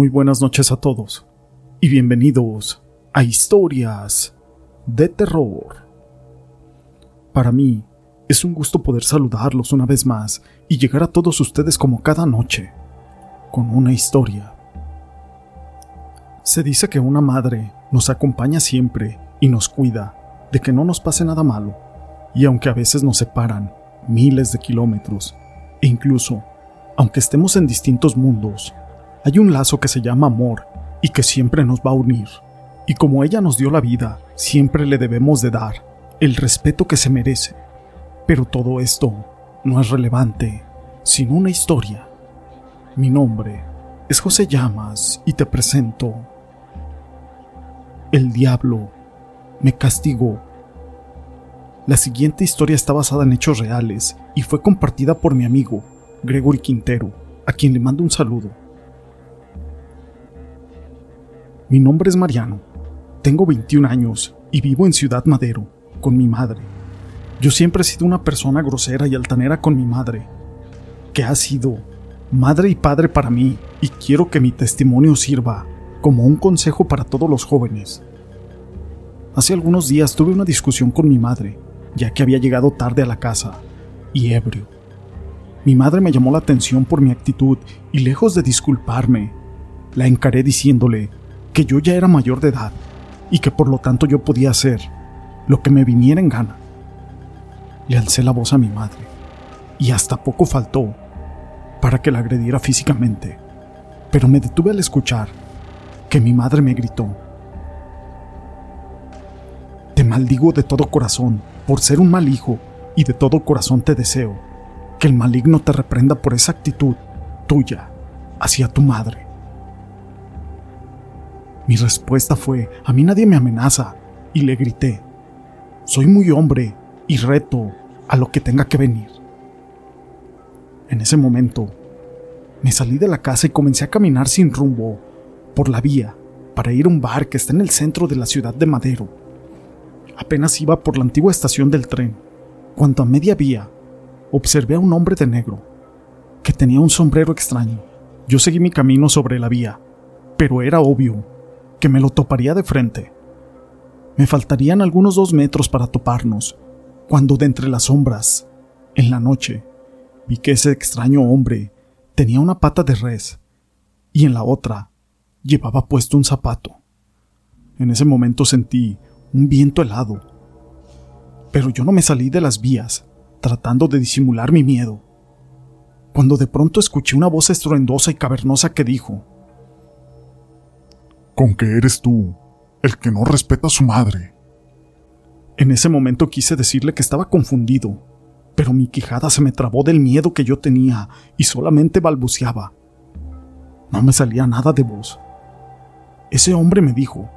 Muy buenas noches a todos y bienvenidos a Historias de Terror. Para mí es un gusto poder saludarlos una vez más y llegar a todos ustedes como cada noche, con una historia. Se dice que una madre nos acompaña siempre y nos cuida de que no nos pase nada malo, y aunque a veces nos separan miles de kilómetros, e incluso, aunque estemos en distintos mundos, hay un lazo que se llama amor y que siempre nos va a unir. Y como ella nos dio la vida, siempre le debemos de dar el respeto que se merece. Pero todo esto no es relevante sin una historia. Mi nombre es José Llamas y te presento El diablo me castigó. La siguiente historia está basada en hechos reales y fue compartida por mi amigo Gregory Quintero, a quien le mando un saludo. Mi nombre es Mariano. Tengo 21 años y vivo en Ciudad Madero con mi madre. Yo siempre he sido una persona grosera y altanera con mi madre, que ha sido madre y padre para mí y quiero que mi testimonio sirva como un consejo para todos los jóvenes. Hace algunos días tuve una discusión con mi madre, ya que había llegado tarde a la casa y ebrio. Mi madre me llamó la atención por mi actitud y lejos de disculparme, la encaré diciéndole que yo ya era mayor de edad y que por lo tanto yo podía hacer lo que me viniera en gana. Le alcé la voz a mi madre y hasta poco faltó para que la agrediera físicamente, pero me detuve al escuchar que mi madre me gritó. Te maldigo de todo corazón por ser un mal hijo y de todo corazón te deseo que el maligno te reprenda por esa actitud tuya hacia tu madre. Mi respuesta fue, a mí nadie me amenaza, y le grité, soy muy hombre y reto a lo que tenga que venir. En ese momento, me salí de la casa y comencé a caminar sin rumbo por la vía para ir a un bar que está en el centro de la ciudad de Madero. Apenas iba por la antigua estación del tren, cuando a media vía observé a un hombre de negro, que tenía un sombrero extraño. Yo seguí mi camino sobre la vía, pero era obvio que me lo toparía de frente. Me faltarían algunos dos metros para toparnos, cuando de entre las sombras, en la noche, vi que ese extraño hombre tenía una pata de res y en la otra llevaba puesto un zapato. En ese momento sentí un viento helado, pero yo no me salí de las vías, tratando de disimular mi miedo, cuando de pronto escuché una voz estruendosa y cavernosa que dijo, con que eres tú, el que no respeta a su madre. En ese momento quise decirle que estaba confundido, pero mi quijada se me trabó del miedo que yo tenía y solamente balbuceaba. No me salía nada de voz. Ese hombre me dijo,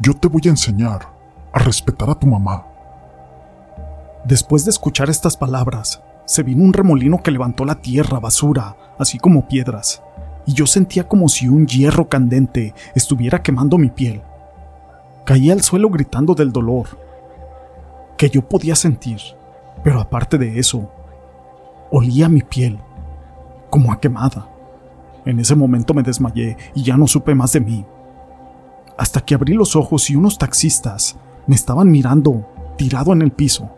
Yo te voy a enseñar a respetar a tu mamá. Después de escuchar estas palabras, se vino un remolino que levantó la tierra, basura, así como piedras y yo sentía como si un hierro candente estuviera quemando mi piel. Caí al suelo gritando del dolor que yo podía sentir, pero aparte de eso, olía mi piel como a quemada. En ese momento me desmayé y ya no supe más de mí. Hasta que abrí los ojos y unos taxistas me estaban mirando tirado en el piso.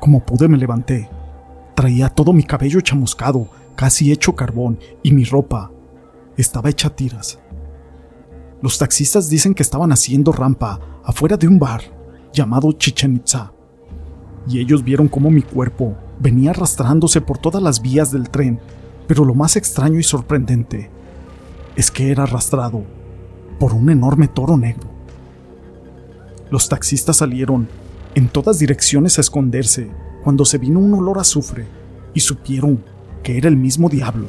Como pude me levanté. Traía todo mi cabello chamuscado casi hecho carbón, y mi ropa estaba hecha tiras. Los taxistas dicen que estaban haciendo rampa afuera de un bar llamado Chichen Itza, y ellos vieron cómo mi cuerpo venía arrastrándose por todas las vías del tren, pero lo más extraño y sorprendente es que era arrastrado por un enorme toro negro. Los taxistas salieron en todas direcciones a esconderse cuando se vino un olor a azufre y supieron que era el mismo diablo.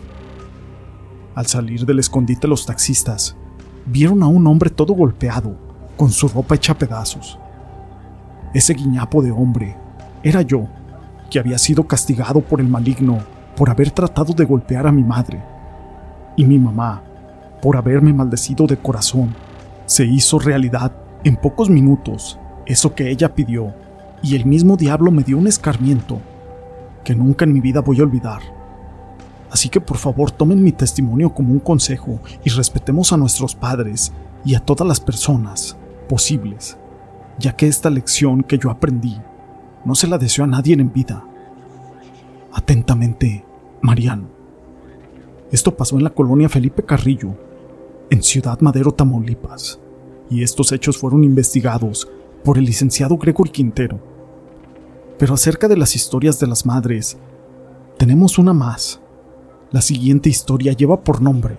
Al salir del escondite los taxistas vieron a un hombre todo golpeado, con su ropa hecha pedazos. Ese guiñapo de hombre era yo, que había sido castigado por el maligno por haber tratado de golpear a mi madre. Y mi mamá, por haberme maldecido de corazón, se hizo realidad en pocos minutos eso que ella pidió, y el mismo diablo me dio un escarmiento que nunca en mi vida voy a olvidar. Así que por favor tomen mi testimonio como un consejo y respetemos a nuestros padres y a todas las personas posibles, ya que esta lección que yo aprendí no se la deseo a nadie en vida. Atentamente, Mariano. Esto pasó en la colonia Felipe Carrillo, en Ciudad Madero, Tamaulipas, y estos hechos fueron investigados por el licenciado Gregory Quintero. Pero acerca de las historias de las madres, tenemos una más. La siguiente historia lleva por nombre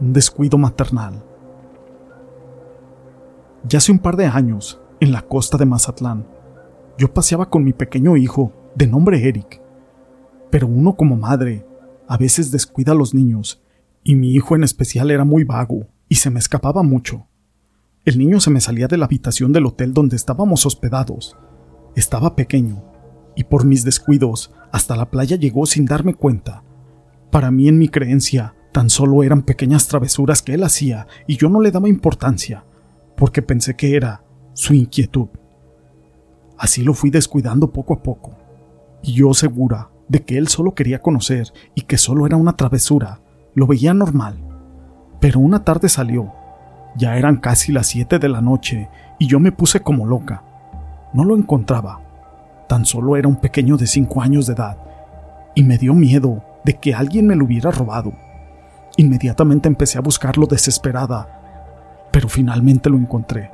un descuido maternal. Ya hace un par de años, en la costa de Mazatlán, yo paseaba con mi pequeño hijo, de nombre Eric. Pero uno como madre, a veces descuida a los niños, y mi hijo en especial era muy vago, y se me escapaba mucho. El niño se me salía de la habitación del hotel donde estábamos hospedados. Estaba pequeño, y por mis descuidos, hasta la playa llegó sin darme cuenta. Para mí, en mi creencia, tan solo eran pequeñas travesuras que él hacía, y yo no le daba importancia porque pensé que era su inquietud. Así lo fui descuidando poco a poco, y yo segura de que él solo quería conocer y que solo era una travesura, lo veía normal. Pero una tarde salió, ya eran casi las siete de la noche, y yo me puse como loca. No lo encontraba, tan solo era un pequeño de cinco años de edad, y me dio miedo de que alguien me lo hubiera robado. Inmediatamente empecé a buscarlo desesperada, pero finalmente lo encontré.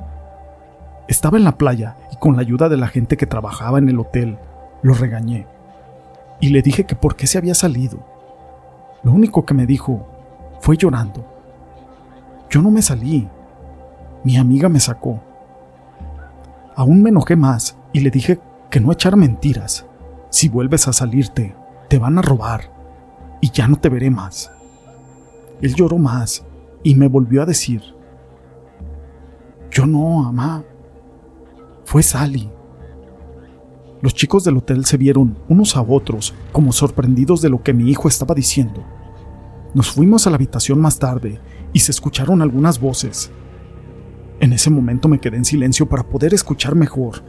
Estaba en la playa y con la ayuda de la gente que trabajaba en el hotel, lo regañé y le dije que por qué se había salido. Lo único que me dijo fue llorando. Yo no me salí. Mi amiga me sacó. Aún me enojé más y le dije que no echara mentiras. Si vuelves a salirte, te van a robar y ya no te veré más. Él lloró más y me volvió a decir, yo no, mamá. Fue Sally. Los chicos del hotel se vieron unos a otros como sorprendidos de lo que mi hijo estaba diciendo. Nos fuimos a la habitación más tarde y se escucharon algunas voces. En ese momento me quedé en silencio para poder escuchar mejor,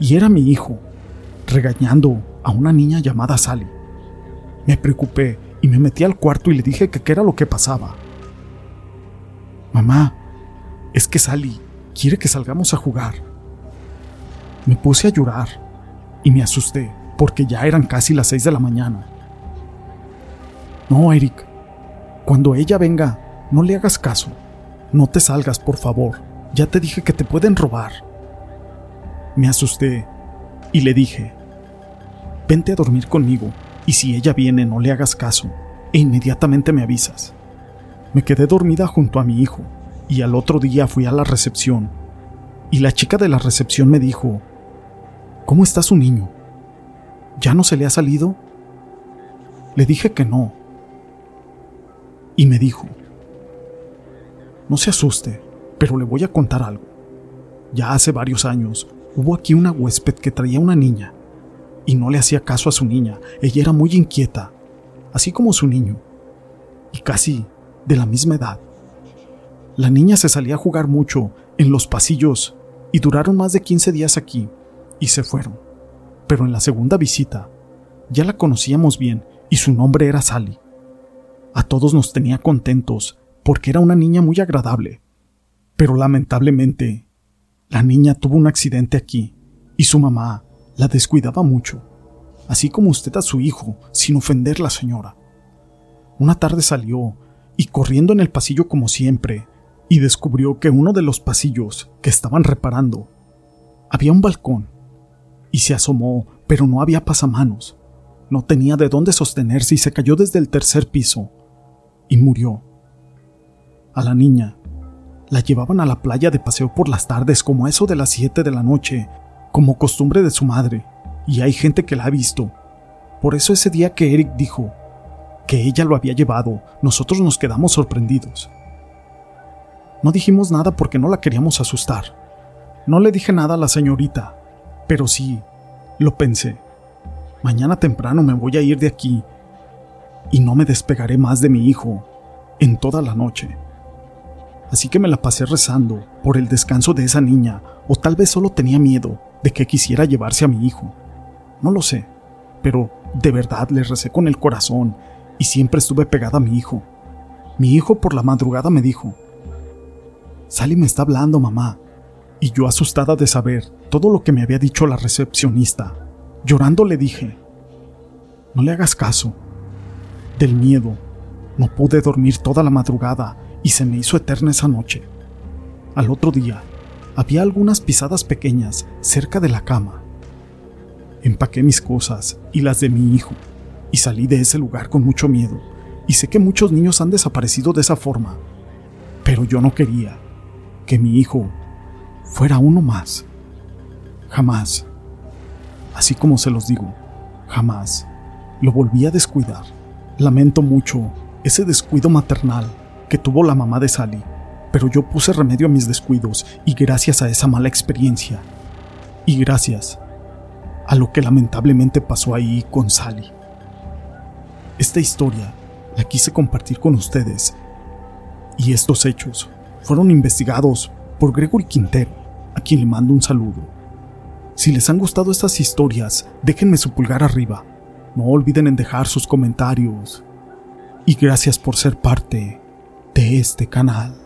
y era mi hijo, regañando a una niña llamada Sally. Me preocupé y me metí al cuarto y le dije que qué era lo que pasaba. Mamá, es que Sally quiere que salgamos a jugar. Me puse a llorar y me asusté porque ya eran casi las seis de la mañana. No, Eric, cuando ella venga, no le hagas caso. No te salgas, por favor. Ya te dije que te pueden robar. Me asusté y le dije, vente a dormir conmigo y si ella viene no le hagas caso e inmediatamente me avisas. Me quedé dormida junto a mi hijo y al otro día fui a la recepción y la chica de la recepción me dijo, ¿Cómo está su niño? ¿Ya no se le ha salido? Le dije que no. Y me dijo, no se asuste, pero le voy a contar algo. Ya hace varios años hubo aquí una huésped que traía una niña y no le hacía caso a su niña. Ella era muy inquieta, así como su niño, y casi de la misma edad. La niña se salía a jugar mucho en los pasillos y duraron más de 15 días aquí y se fueron. Pero en la segunda visita ya la conocíamos bien y su nombre era Sally. A todos nos tenía contentos porque era una niña muy agradable. Pero lamentablemente, la niña tuvo un accidente aquí y su mamá la descuidaba mucho, así como usted a su hijo, sin ofender la señora. Una tarde salió y corriendo en el pasillo como siempre, y descubrió que uno de los pasillos que estaban reparando había un balcón y se asomó, pero no había pasamanos. No tenía de dónde sostenerse y se cayó desde el tercer piso y murió. A la niña la llevaban a la playa de paseo por las tardes como eso de las 7 de la noche, como costumbre de su madre, y hay gente que la ha visto. Por eso ese día que Eric dijo que ella lo había llevado, nosotros nos quedamos sorprendidos. No dijimos nada porque no la queríamos asustar. No le dije nada a la señorita, pero sí, lo pensé. Mañana temprano me voy a ir de aquí y no me despegaré más de mi hijo en toda la noche. Así que me la pasé rezando por el descanso de esa niña, o tal vez solo tenía miedo de que quisiera llevarse a mi hijo. No lo sé, pero de verdad le recé con el corazón y siempre estuve pegada a mi hijo. Mi hijo por la madrugada me dijo, Sally me está hablando, mamá. Y yo asustada de saber todo lo que me había dicho la recepcionista, llorando le dije, no le hagas caso. Del miedo, no pude dormir toda la madrugada y se me hizo eterna esa noche. Al otro día, había algunas pisadas pequeñas cerca de la cama. Empaqué mis cosas y las de mi hijo y salí de ese lugar con mucho miedo. Y sé que muchos niños han desaparecido de esa forma, pero yo no quería que mi hijo fuera uno más. Jamás, así como se los digo, jamás lo volví a descuidar. Lamento mucho ese descuido maternal que tuvo la mamá de Sally, pero yo puse remedio a mis descuidos y gracias a esa mala experiencia, y gracias a lo que lamentablemente pasó ahí con Sally. Esta historia la quise compartir con ustedes y estos hechos fueron investigados por Gregory Quintero, a quien le mando un saludo. Si les han gustado estas historias, déjenme su pulgar arriba. No olviden en dejar sus comentarios. Y gracias por ser parte de este canal.